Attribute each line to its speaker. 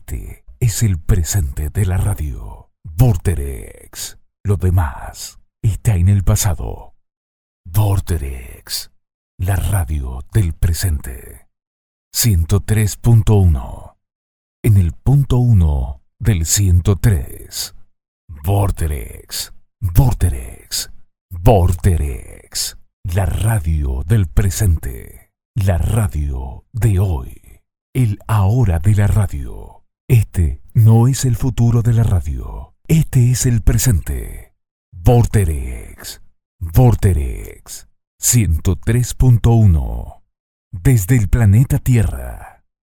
Speaker 1: Este es el presente de la radio. Vorterex. Lo demás está en el pasado. Vorterex. La radio del presente. 103.1. En el punto 1 del 103. Vorterex. Vorterex. Vorterex. La radio del presente. La radio de hoy. El ahora de la radio. Este no es el futuro de la radio. Este es el presente. Vorterex. Vorterex. 103.1. Desde el planeta Tierra